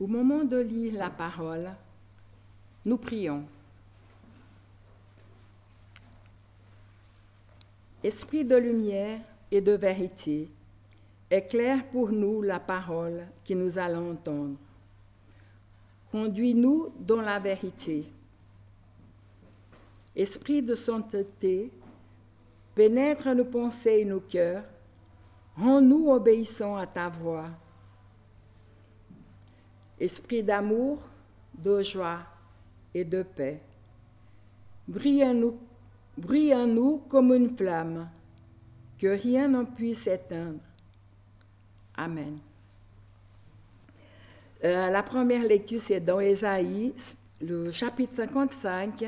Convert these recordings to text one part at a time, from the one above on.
Au moment de lire la parole, nous prions. Esprit de lumière et de vérité, éclaire pour nous la parole que nous allons entendre. Conduis-nous dans la vérité. Esprit de sainteté, pénètre nos pensées et nos cœurs, rends-nous obéissants à ta voix. Esprit d'amour, de joie et de paix, brille en nous comme une flamme, que rien n'en puisse éteindre. Amen. Euh, la première lecture, c'est dans Ésaïe, le chapitre 55,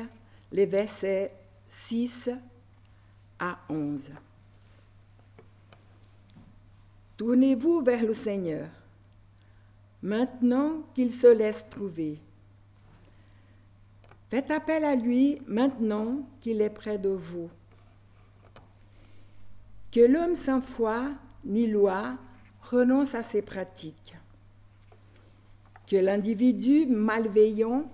les versets 6 à 11. Tournez-vous vers le Seigneur, maintenant qu'il se laisse trouver. Faites appel à lui maintenant qu'il est près de vous. Que l'homme sans foi ni loi renonce à ses pratiques. Que l'individu malveillant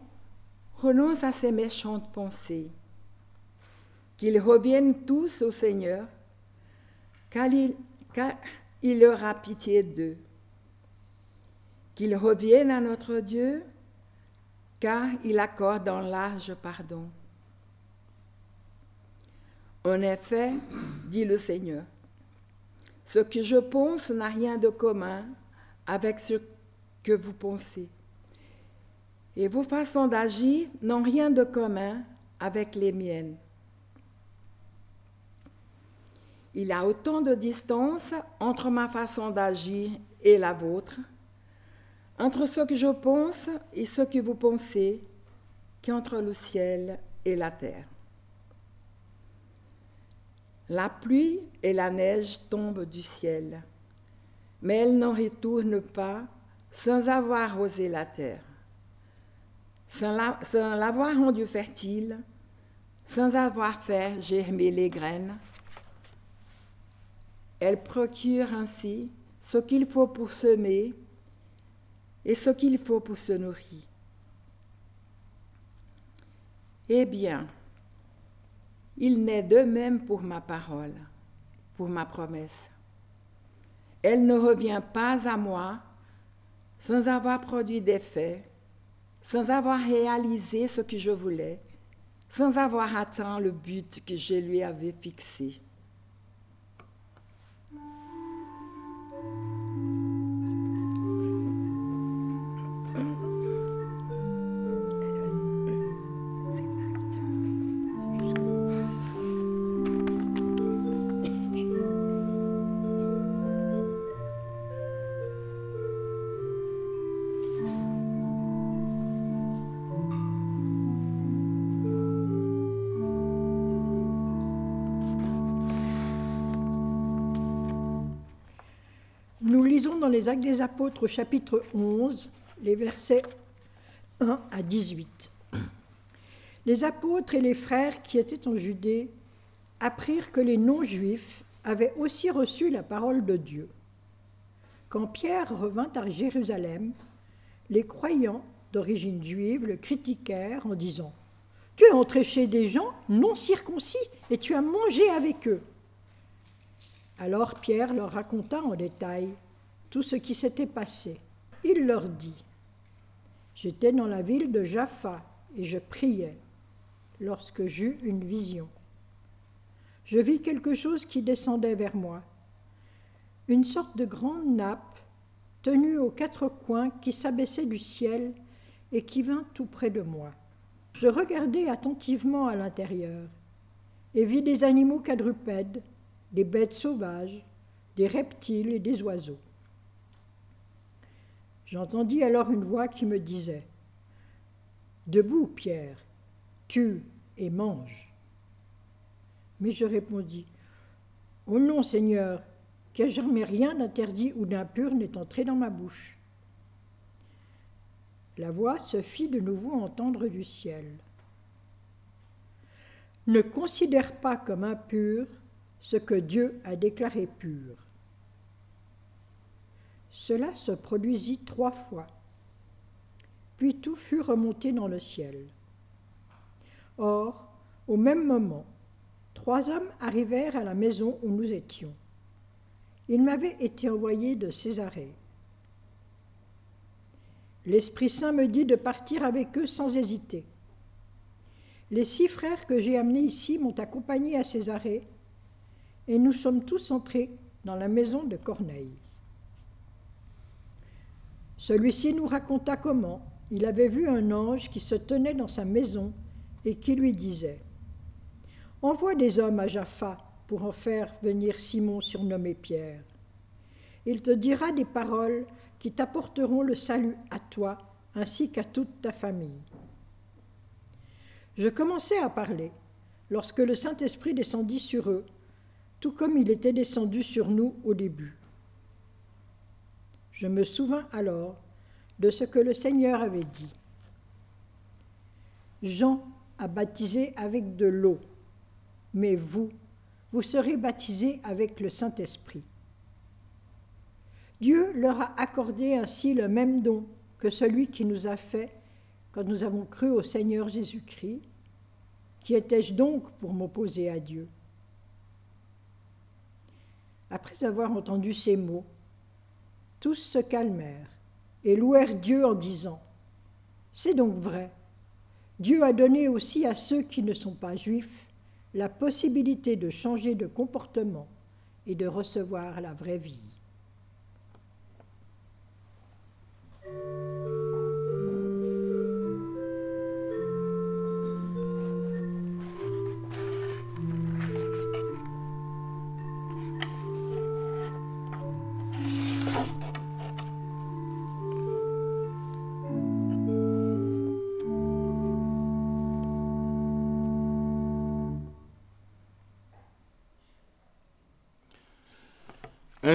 renonce à ses méchantes pensées. Qu'ils reviennent tous au Seigneur, car il, car il aura pitié d'eux. Qu'ils reviennent à notre Dieu, car il accorde un large pardon. En effet, dit le Seigneur, ce que je pense n'a rien de commun avec ce que vous pensez. Et vos façons d'agir n'ont rien de commun avec les miennes. Il y a autant de distance entre ma façon d'agir et la vôtre entre ce que je pense et ce que vous pensez qu'entre le ciel et la terre. La pluie et la neige tombent du ciel, mais elles n'en retournent pas sans avoir arrosé la terre, sans l'avoir rendue fertile, sans avoir fait germer les graines. Elles procurent ainsi ce qu'il faut pour semer et ce qu'il faut pour se nourrir. Eh bien, il n'est de même pour ma parole, pour ma promesse. Elle ne revient pas à moi sans avoir produit d'effet, sans avoir réalisé ce que je voulais, sans avoir atteint le but que je lui avais fixé. Dans les Actes des Apôtres chapitre 11, les versets 1 à 18. Les apôtres et les frères qui étaient en Judée apprirent que les non-juifs avaient aussi reçu la parole de Dieu. Quand Pierre revint à Jérusalem, les croyants d'origine juive le critiquèrent en disant Tu es entré chez des gens non circoncis et tu as mangé avec eux. Alors Pierre leur raconta en détail tout ce qui s'était passé. Il leur dit, J'étais dans la ville de Jaffa et je priais lorsque j'eus une vision. Je vis quelque chose qui descendait vers moi, une sorte de grande nappe tenue aux quatre coins qui s'abaissait du ciel et qui vint tout près de moi. Je regardai attentivement à l'intérieur et vis des animaux quadrupèdes, des bêtes sauvages, des reptiles et des oiseaux. J'entendis alors une voix qui me disait Debout, Pierre, tue et mange. Mais je répondis Oh non, Seigneur, que jamais rien d'interdit ou d'impur n'est entré dans ma bouche. La voix se fit de nouveau entendre du ciel. Ne considère pas comme impur ce que Dieu a déclaré pur. Cela se produisit trois fois. puis tout fut remonté dans le ciel. Or, au même moment, trois hommes arrivèrent à la maison où nous étions. Ils m'avaient été envoyés de Césarée. L'Esprit Saint me dit de partir avec eux sans hésiter. Les six frères que j'ai amenés ici m'ont accompagné à Césarée, et nous sommes tous entrés dans la maison de Corneille. Celui-ci nous raconta comment il avait vu un ange qui se tenait dans sa maison et qui lui disait Envoie des hommes à Jaffa pour en faire venir Simon surnommé Pierre. Il te dira des paroles qui t'apporteront le salut à toi ainsi qu'à toute ta famille. Je commençais à parler lorsque le Saint-Esprit descendit sur eux, tout comme il était descendu sur nous au début. Je me souvins alors de ce que le Seigneur avait dit. Jean a baptisé avec de l'eau, mais vous, vous serez baptisés avec le Saint-Esprit. Dieu leur a accordé ainsi le même don que celui qui nous a fait quand nous avons cru au Seigneur Jésus-Christ. Qui étais-je donc pour m'opposer à Dieu? Après avoir entendu ces mots, tous se calmèrent et louèrent Dieu en disant, C'est donc vrai, Dieu a donné aussi à ceux qui ne sont pas juifs la possibilité de changer de comportement et de recevoir la vraie vie.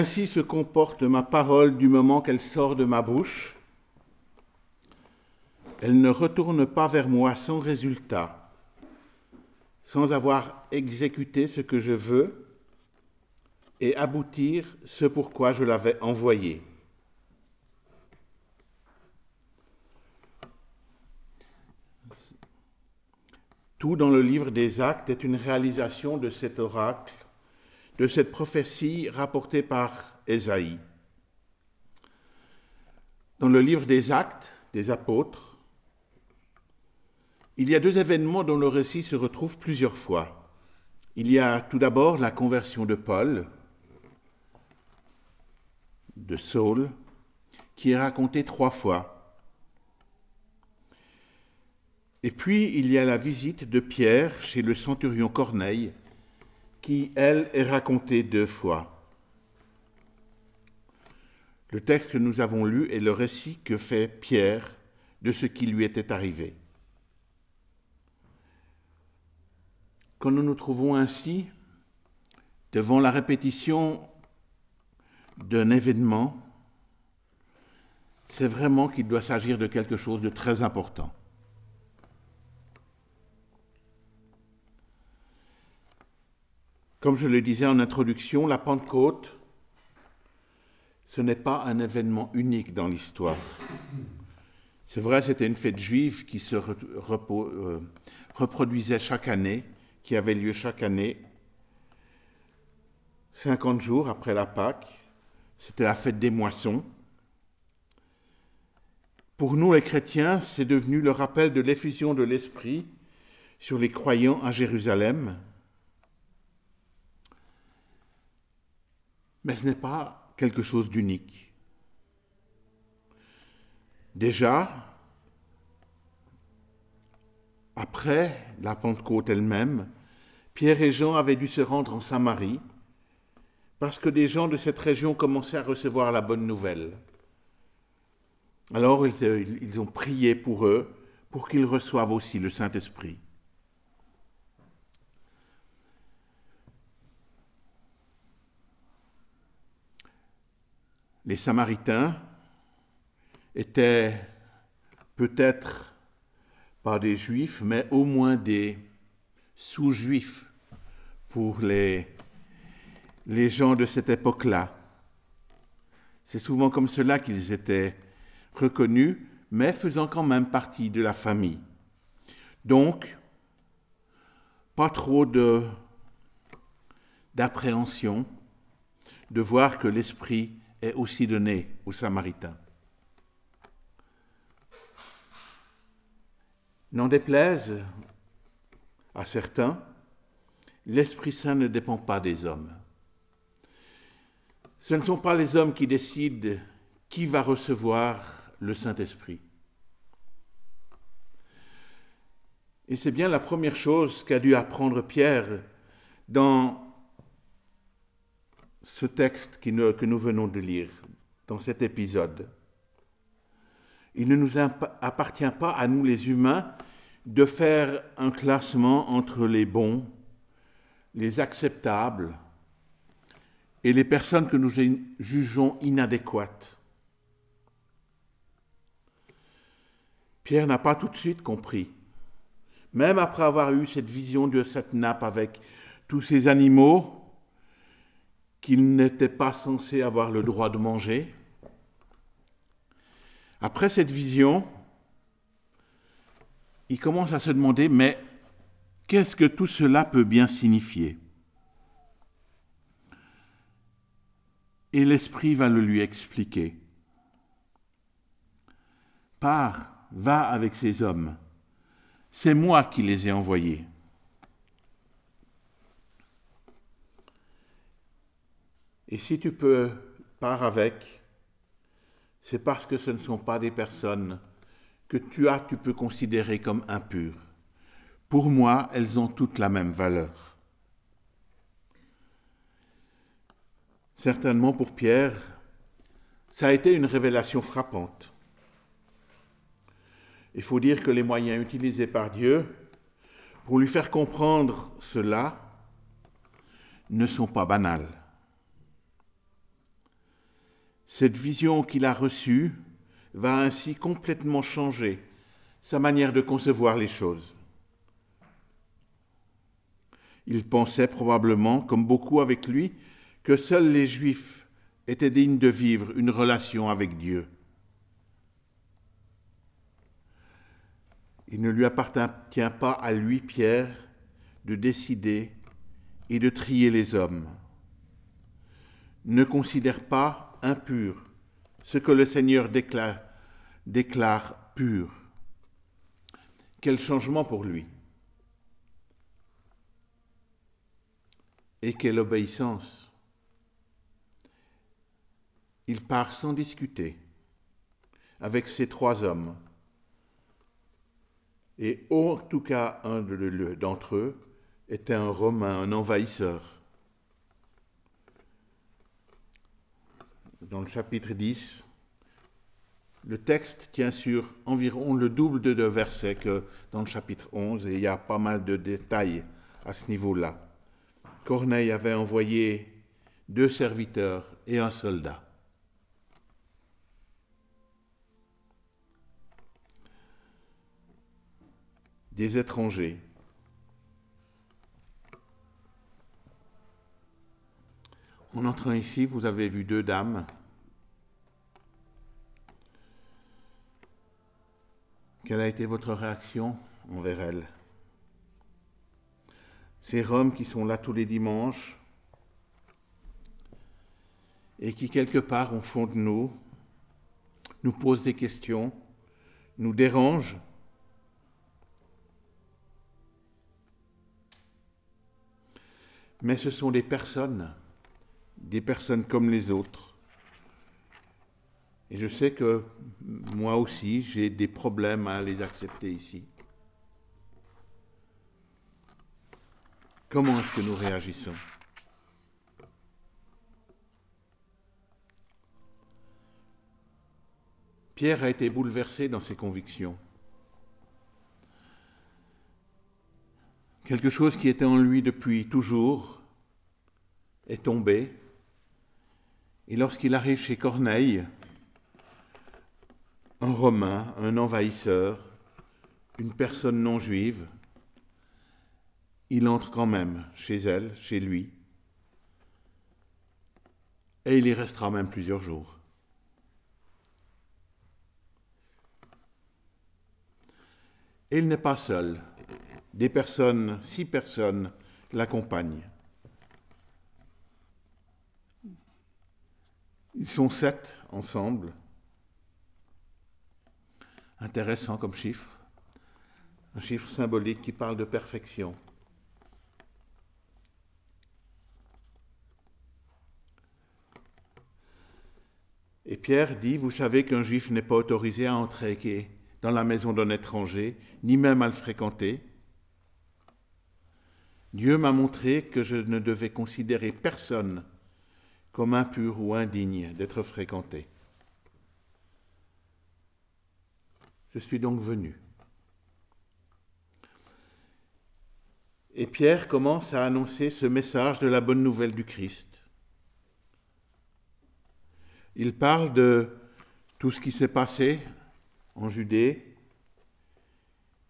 Ainsi se comporte ma parole du moment qu'elle sort de ma bouche. Elle ne retourne pas vers moi sans résultat, sans avoir exécuté ce que je veux et aboutir ce pourquoi je l'avais envoyée. Tout dans le livre des actes est une réalisation de cet oracle de cette prophétie rapportée par Ésaïe. Dans le livre des actes des apôtres, il y a deux événements dont le récit se retrouve plusieurs fois. Il y a tout d'abord la conversion de Paul, de Saul, qui est racontée trois fois. Et puis il y a la visite de Pierre chez le centurion Corneille, qui, elle, est racontée deux fois. Le texte que nous avons lu est le récit que fait Pierre de ce qui lui était arrivé. Quand nous nous trouvons ainsi devant la répétition d'un événement, c'est vraiment qu'il doit s'agir de quelque chose de très important. Comme je le disais en introduction, la Pentecôte, ce n'est pas un événement unique dans l'histoire. C'est vrai, c'était une fête juive qui se euh, reproduisait chaque année, qui avait lieu chaque année, 50 jours après la Pâque. C'était la fête des moissons. Pour nous, les chrétiens, c'est devenu le rappel de l'effusion de l'Esprit sur les croyants à Jérusalem, mais ce n'est pas quelque chose d'unique. Déjà, après la Pentecôte elle-même, Pierre et Jean avaient dû se rendre en Samarie parce que des gens de cette région commençaient à recevoir la bonne nouvelle. Alors ils, ont prié pour eux pour qu'ils reçoivent aussi le Saint-Esprit. Les Samaritains étaient peut-être pas des Juifs, mais au moins des sous-Juifs pour les, gens de cette époque-là. C'est souvent comme cela qu'ils étaient reconnus, mais faisant quand même partie de la famille. Donc, pas trop d'appréhension de voir que l'Esprit est aussi donné aux Samaritains. N'en déplaise à certains, l'Esprit Saint ne dépend pas des hommes. Ce ne sont pas les hommes qui décident qui va recevoir le Saint-Esprit. Et c'est bien la première chose qu'a dû apprendre Pierre dans ce texte que nous venons de lire, dans cet épisode. Il ne nous appartient pas à nous les humains de faire un classement entre les bons, les acceptables et les personnes que nous jugeons inadéquates. Pierre n'a pas tout de suite compris, même après avoir eu cette vision de cette nappe avec tous ces animaux qu'il n'était pas censé avoir le droit de manger. Après cette vision, il commence à se demander, mais qu'est-ce que tout cela peut bien signifier? Et l'Esprit va le lui expliquer. Pars, va avec ces hommes. C'est moi qui les ai envoyés. Et si tu peux, pars avec, c'est parce que ce ne sont pas des personnes que tu as, tu peux considérer comme impures. Pour moi, elles ont toutes la même valeur. Certainement pour Pierre, ça a été une révélation frappante. Il faut dire que les moyens utilisés par Dieu pour lui faire comprendre cela ne sont pas banals. Cette vision qu'il a reçue va ainsi complètement changer sa manière de concevoir les choses. Il pensait probablement, comme beaucoup avec lui, que seuls les Juifs étaient dignes de vivre une relation avec Dieu. Il ne lui appartient pas à lui, Pierre, de décider et de trier les hommes. Ne considère pas impur ce que le Seigneur déclare, déclare pur. Quel changement pour lui. Et quelle obéissance. Il part sans discuter avec ces trois hommes. Et en tout cas, un d'entre eux était un Romain, un envahisseur. Dans le chapitre 10, le texte tient sur environ le double de versets que dans le chapitre 11 et il y a pas mal de détails à ce niveau-là. Corneille avait envoyé deux serviteurs et un soldat. Des étrangers. En entrant ici, vous avez vu deux dames. Quelle a été votre réaction envers elles Ces Roms qui sont là tous les dimanches et qui, quelque part, au fond de nous, nous posent des questions, nous dérangent. Mais ce sont des personnes des personnes comme les autres. Et je sais que moi aussi, j'ai des problèmes à les accepter ici. Comment est-ce que nous réagissons? Pierre a été bouleversé dans ses convictions. Quelque chose qui était en lui depuis toujours est tombé et lorsqu'il arrive chez Corneille, un Romain, un envahisseur, une personne non juive, il entre quand même chez elle, chez lui, et il y restera même plusieurs jours. Et il n'est pas seul. Des personnes, six personnes l'accompagnent. Ils sont sept ensemble. Intéressant comme chiffre. Un chiffre symbolique qui parle de perfection. Et Pierre dit, vous savez qu'un juif n'est pas autorisé à entrer dans la maison d'un étranger, ni même à le fréquenter. Dieu m'a montré que je ne devais considérer personne comme impur ou indigne d'être fréquenté. Je suis donc venu. Et Pierre commence à annoncer ce message de la bonne nouvelle du Christ. Il parle de tout ce qui s'est passé en Judée,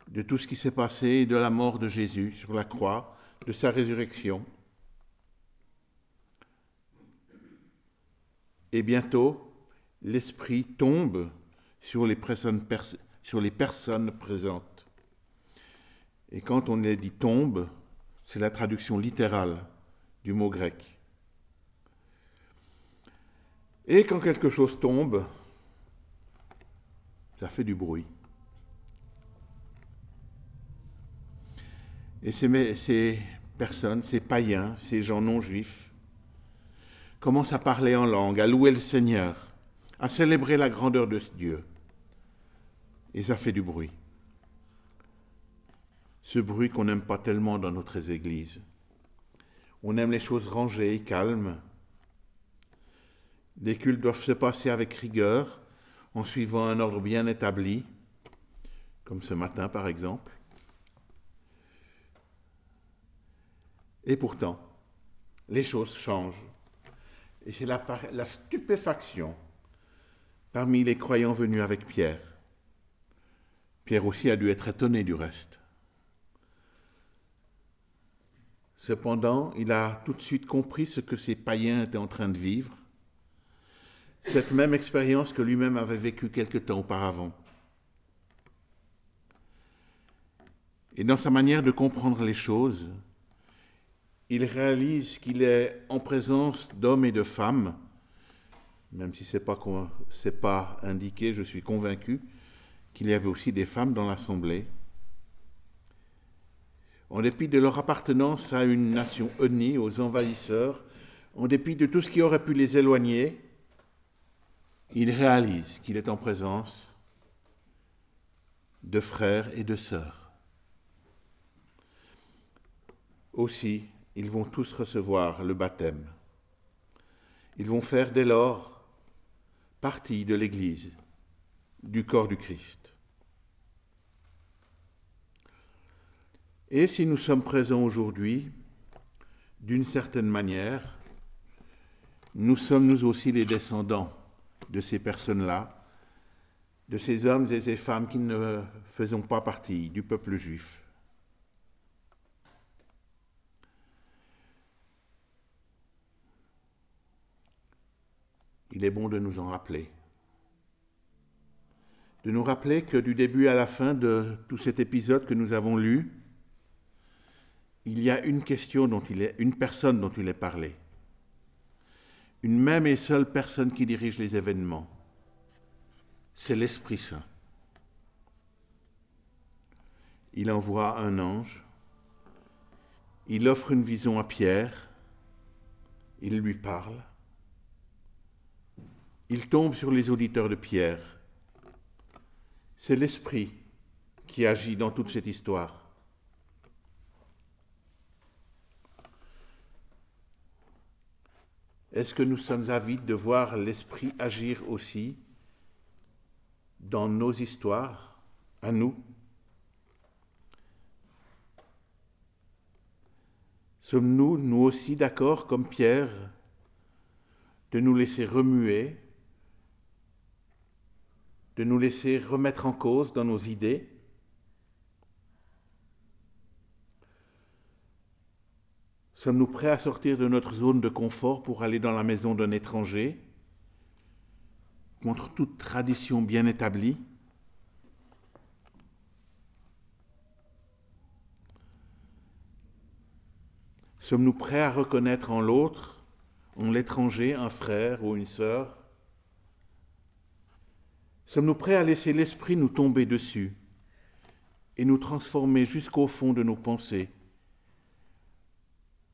de tout ce qui s'est passé de la mort de Jésus sur la croix, de sa résurrection. Et bientôt, l'Esprit tombe sur les, personnes, sur les personnes présentes. Et quand on est dit tombe, c'est la traduction littérale du mot grec. Et quand quelque chose tombe, ça fait du bruit. Et ces, ces, personnes, ces païens, ces gens non juifs, commencent à parler en langue, à louer le Seigneur, à célébrer la grandeur de Dieu. Et ça fait du bruit. Ce bruit qu'on n'aime pas tellement dans notre Église. On aime les choses rangées calmes, les cultes doivent se passer avec rigueur, en suivant un ordre bien établi, comme ce matin par exemple. Et pourtant, les choses changent. Et c'est la, la, stupéfaction parmi les croyants venus avec Pierre. Pierre aussi a dû être étonné du reste. Cependant, il a tout de suite compris ce que ces païens étaient en train de vivre cette même expérience que lui-même avait vécue quelque temps auparavant. Et dans sa manière de comprendre les choses, il réalise qu'il est en présence d'hommes et de femmes, même si ce n'est pas, pas indiqué, je suis convaincu qu'il y avait aussi des femmes dans l'Assemblée. En dépit de leur appartenance à une nation unie, aux envahisseurs, en dépit de tout ce qui aurait pu les éloigner, il réalise qu'il est en présence de frères et de sœurs. Aussi, ils vont tous recevoir le baptême. Ils vont faire dès lors partie de l'Église, du corps du Christ. Et si nous sommes présents aujourd'hui, d'une certaine manière, nous sommes nous aussi les descendants de ces personnes-là, de ces hommes et ces femmes qui ne faisons pas partie du peuple juif. Il est bon de nous en rappeler. De nous rappeler que du début à la fin de tout cet épisode que nous avons lu, il y a une question dont il est, une personne dont il est parlé une même et seule personne qui dirige les événements. C'est l'Esprit Saint. Il envoie un ange, il offre une vision à Pierre, il lui parle, il tombe sur les auditeurs de Pierre. C'est l'Esprit qui agit dans toute cette histoire. Est-ce que nous sommes avides de voir l'Esprit agir aussi dans nos histoires, à nous? Sommes-nous, nous aussi, d'accord, comme Pierre, de nous laisser remuer, de nous laisser remettre en cause dans nos idées. Sommes-nous prêts à sortir de notre zone de confort pour aller dans la maison d'un étranger? Contre toute tradition bien établie. Sommes-nous prêts à reconnaître en l'autre, en l'étranger, un frère ou une sœur? Sommes-nous prêts à laisser l'Esprit nous tomber dessus et nous transformer jusqu'au fond de nos pensées,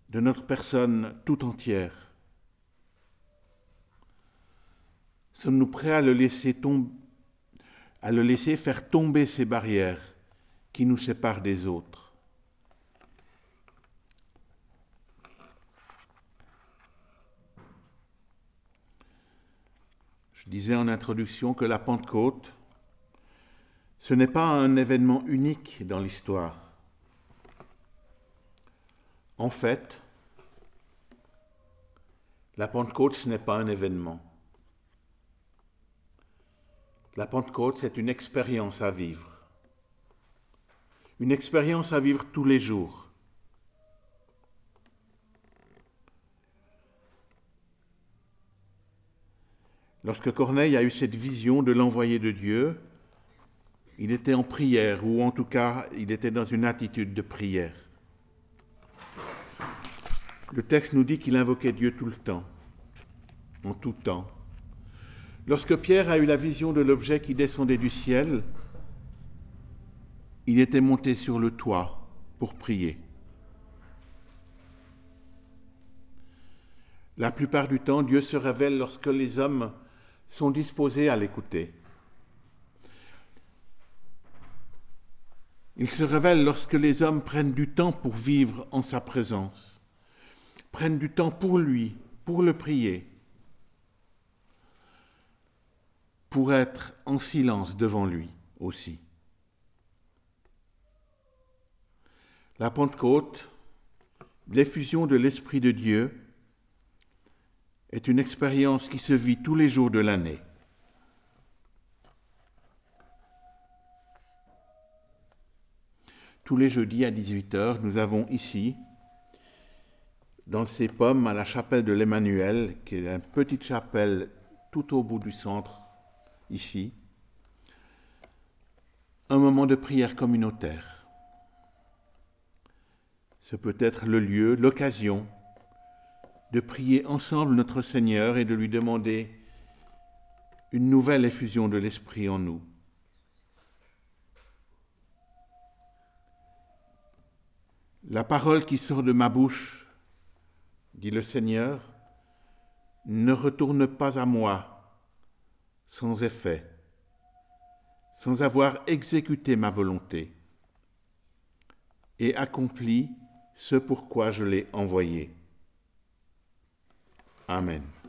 de notre personne tout entière? Sommes-nous prêts à le laisser à le laisser faire tomber ces barrières qui nous séparent des autres? Disais en introduction que la Pentecôte, ce n'est pas un événement unique dans l'histoire. En fait, la Pentecôte, ce n'est pas un événement. La Pentecôte, c'est une expérience à vivre. Une expérience à vivre tous les jours. Lorsque Corneille a eu cette vision de l'envoyé de Dieu, il était en prière, ou en tout cas, il était dans une attitude de prière. Le texte nous dit qu'il invoquait Dieu tout le temps, en tout temps. Lorsque Pierre a eu la vision de l'objet qui descendait du ciel, il était monté sur le toit pour prier. La plupart du temps, Dieu se révèle lorsque les hommes sont disposés à l'écouter. Il se révèle lorsque les hommes prennent du temps pour vivre en sa présence, prennent du temps pour lui, pour le prier. pour être en silence devant lui aussi. La Pentecôte, l'effusion de l'Esprit de Dieu, est une expérience qui se vit tous les jours de l'année. Tous les jeudis à 18h, nous avons ici, dans ces pommes à la chapelle de l'Emmanuel, qui est une petite chapelle tout au bout du centre ici, un moment de prière communautaire. Ce peut être le lieu, l'occasion de prier ensemble notre Seigneur et de lui demander une nouvelle effusion de l'Esprit en nous. La parole qui sort de ma bouche, dit le Seigneur, ne retourne pas à moi sans effet, sans avoir exécuté ma volonté et accompli ce pourquoi je l'ai envoyé. Amen.